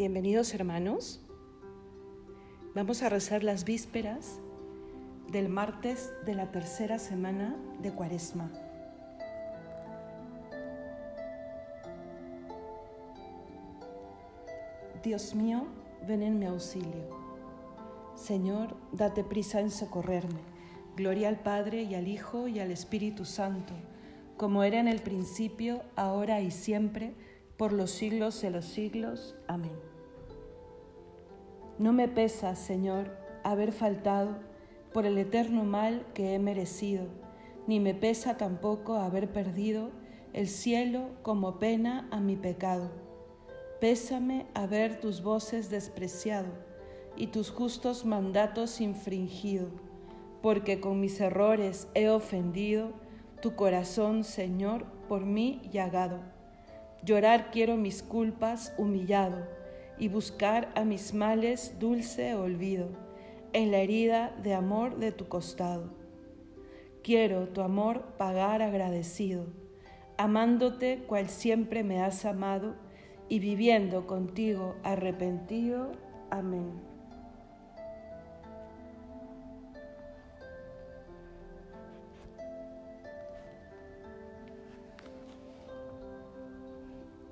Bienvenidos hermanos. Vamos a rezar las vísperas del martes de la tercera semana de Cuaresma. Dios mío, ven en mi auxilio. Señor, date prisa en socorrerme. Gloria al Padre y al Hijo y al Espíritu Santo, como era en el principio, ahora y siempre, por los siglos de los siglos. Amén. No me pesa, Señor, haber faltado por el eterno mal que he merecido, ni me pesa tampoco haber perdido el cielo como pena a mi pecado Pésame haber tus voces despreciado y tus justos mandatos infringido, porque con mis errores he ofendido tu corazón, Señor, por mí llagado. Llorar quiero mis culpas humillado y buscar a mis males dulce olvido en la herida de amor de tu costado. Quiero tu amor pagar agradecido, amándote cual siempre me has amado y viviendo contigo arrepentido. Amén.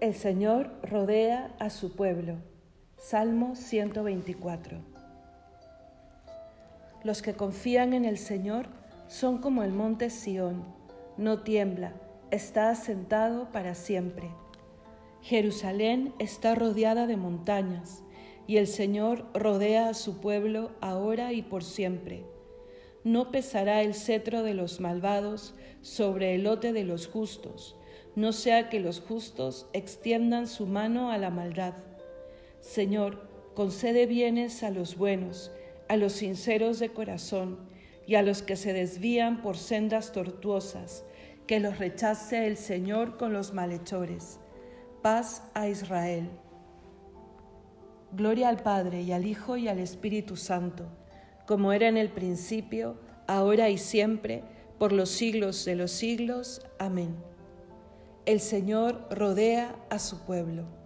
El Señor rodea a su pueblo. Salmo 124. Los que confían en el Señor son como el monte Sión, no tiembla, está asentado para siempre. Jerusalén está rodeada de montañas, y el Señor rodea a su pueblo ahora y por siempre. No pesará el cetro de los malvados sobre el lote de los justos, no sea que los justos extiendan su mano a la maldad. Señor, concede bienes a los buenos, a los sinceros de corazón, y a los que se desvían por sendas tortuosas, que los rechace el Señor con los malhechores Paz a Israel. Gloria al Padre y al Hijo y al Espíritu Santo, como era en el principio, ahora y siempre, por los siglos de los siglos. Amén. El Señor rodea a su pueblo.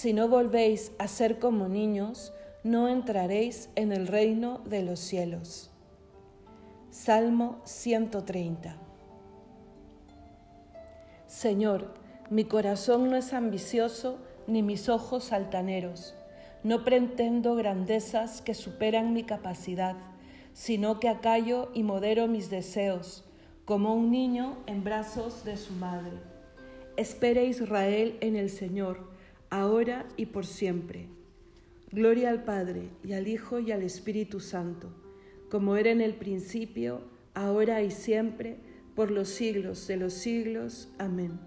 Si no volvéis a ser como niños, no entraréis en el reino de los cielos. Salmo 130. Señor, mi corazón no es ambicioso ni mis ojos altaneros. No pretendo grandezas que superan mi capacidad, sino que acallo y modero mis deseos, como un niño en brazos de su madre. Espere Israel en el Señor, ahora y por siempre. Gloria al Padre y al Hijo y al Espíritu Santo, como era en el principio, ahora y siempre, por los siglos de los siglos. Amén.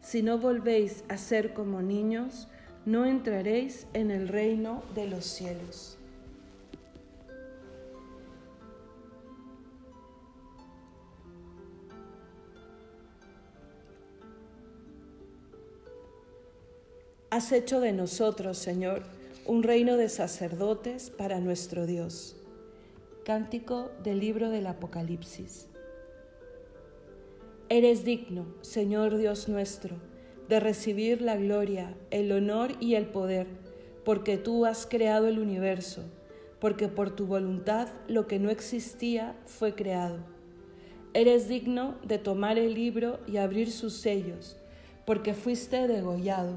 Si no volvéis a ser como niños, no entraréis en el reino de los cielos. Has hecho de nosotros, Señor, un reino de sacerdotes para nuestro Dios. Cántico del libro del Apocalipsis. Eres digno, Señor Dios nuestro, de recibir la gloria, el honor y el poder, porque tú has creado el universo, porque por tu voluntad lo que no existía fue creado. Eres digno de tomar el libro y abrir sus sellos, porque fuiste degollado,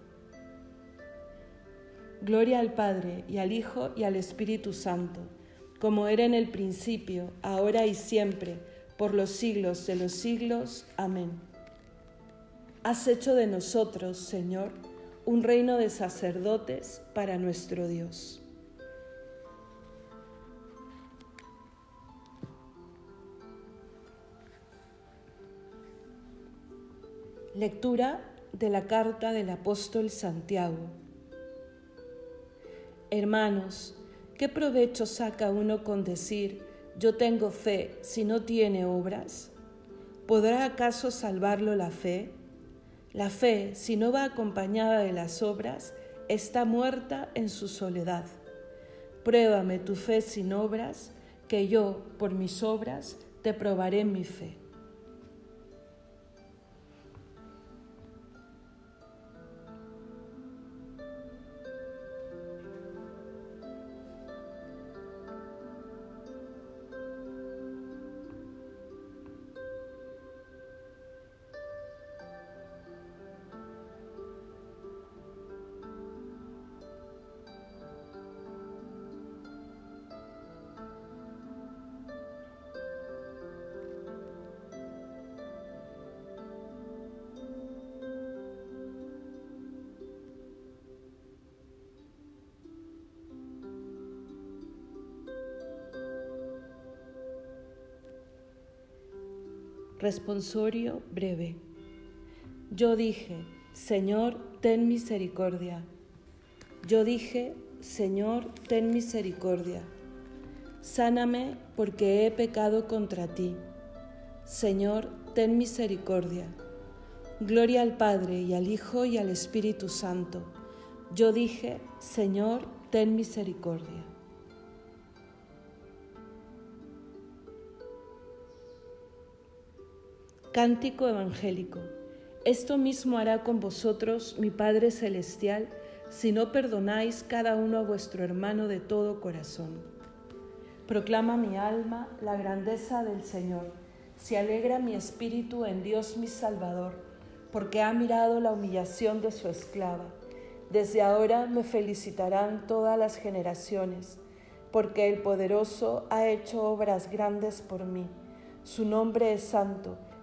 Gloria al Padre y al Hijo y al Espíritu Santo, como era en el principio, ahora y siempre, por los siglos de los siglos. Amén. Has hecho de nosotros, Señor, un reino de sacerdotes para nuestro Dios. Lectura de la carta del apóstol Santiago. Hermanos, ¿qué provecho saca uno con decir, yo tengo fe si no tiene obras? ¿Podrá acaso salvarlo la fe? La fe, si no va acompañada de las obras, está muerta en su soledad. Pruébame tu fe sin obras, que yo, por mis obras, te probaré mi fe. Responsorio breve. Yo dije, Señor, ten misericordia. Yo dije, Señor, ten misericordia. Sáname porque he pecado contra ti. Señor, ten misericordia. Gloria al Padre y al Hijo y al Espíritu Santo. Yo dije, Señor, ten misericordia. Cántico Evangélico. Esto mismo hará con vosotros mi Padre Celestial si no perdonáis cada uno a vuestro hermano de todo corazón. Proclama mi alma la grandeza del Señor. Se alegra mi espíritu en Dios mi Salvador, porque ha mirado la humillación de su esclava. Desde ahora me felicitarán todas las generaciones, porque el poderoso ha hecho obras grandes por mí. Su nombre es santo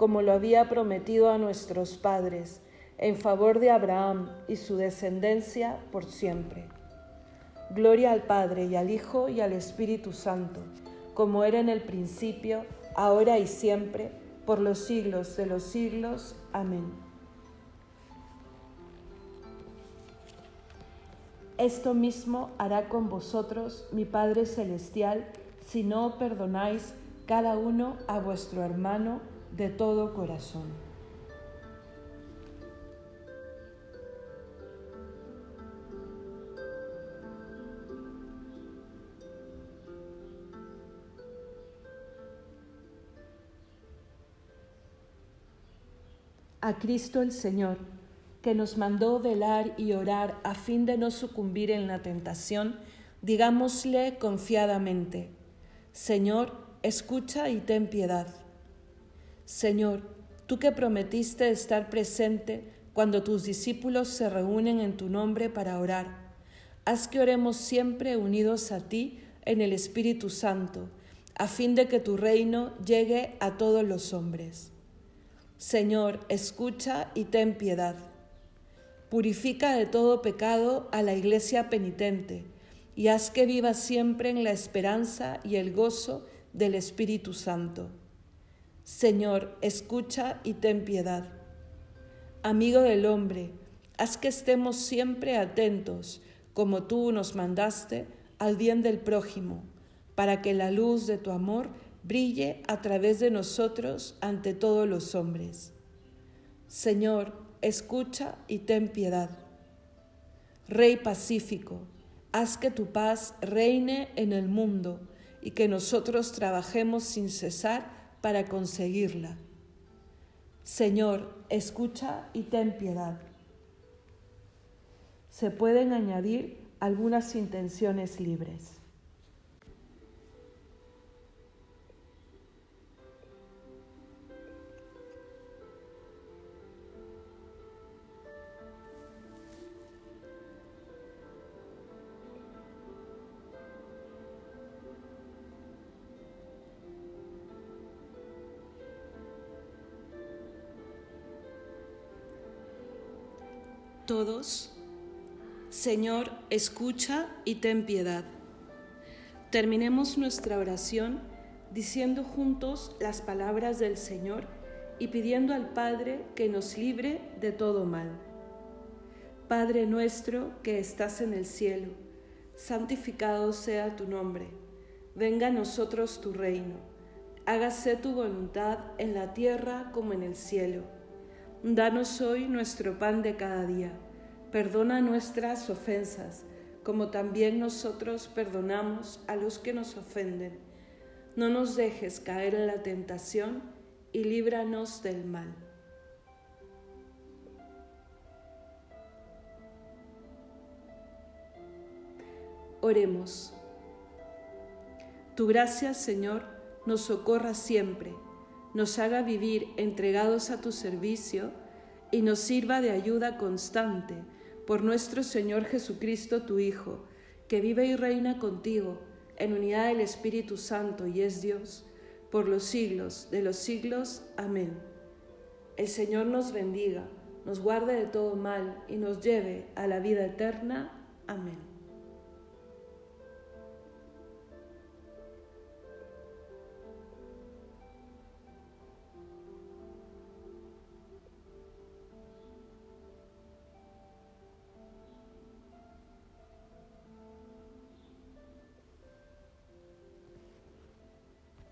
como lo había prometido a nuestros padres, en favor de Abraham y su descendencia por siempre. Gloria al Padre y al Hijo y al Espíritu Santo, como era en el principio, ahora y siempre, por los siglos de los siglos. Amén. Esto mismo hará con vosotros mi Padre Celestial, si no perdonáis cada uno a vuestro hermano de todo corazón. A Cristo el Señor, que nos mandó velar y orar a fin de no sucumbir en la tentación, digámosle confiadamente, Señor, escucha y ten piedad. Señor, tú que prometiste estar presente cuando tus discípulos se reúnen en tu nombre para orar, haz que oremos siempre unidos a ti en el Espíritu Santo, a fin de que tu reino llegue a todos los hombres. Señor, escucha y ten piedad. Purifica de todo pecado a la iglesia penitente y haz que viva siempre en la esperanza y el gozo del Espíritu Santo Señor, escucha y ten piedad. Amigo del hombre, haz que estemos siempre atentos, como tú nos mandaste, al bien del prójimo, para que la luz de tu amor brille a través de nosotros ante todos los hombres. Señor, escucha y ten piedad. Rey pacífico, haz que tu paz reine en el mundo y que nosotros trabajemos sin cesar para conseguirla. Señor, escucha y ten piedad. Se pueden añadir algunas intenciones libres. Todos. Señor, escucha y ten piedad. Terminemos nuestra oración diciendo juntos las palabras del Señor y pidiendo al Padre que nos libre de todo mal. Padre nuestro que estás en el cielo, santificado sea tu nombre, venga a nosotros tu reino, hágase tu voluntad en la tierra como en el cielo. Danos hoy nuestro pan de cada día, perdona nuestras ofensas, como también nosotros perdonamos a los que nos ofenden. No nos dejes caer en la tentación y líbranos del mal. Oremos. Tu gracia, Señor, nos socorra siempre, nos haga vivir entregados a tu servicio y nos sirva de ayuda constante por nuestro Señor Jesucristo, tu Hijo, que vive y reina contigo en unidad del Espíritu Santo y es Dios, por los siglos de los siglos. Amén. El Señor nos bendiga, nos guarde de todo mal y nos lleve a la vida eterna. Amén.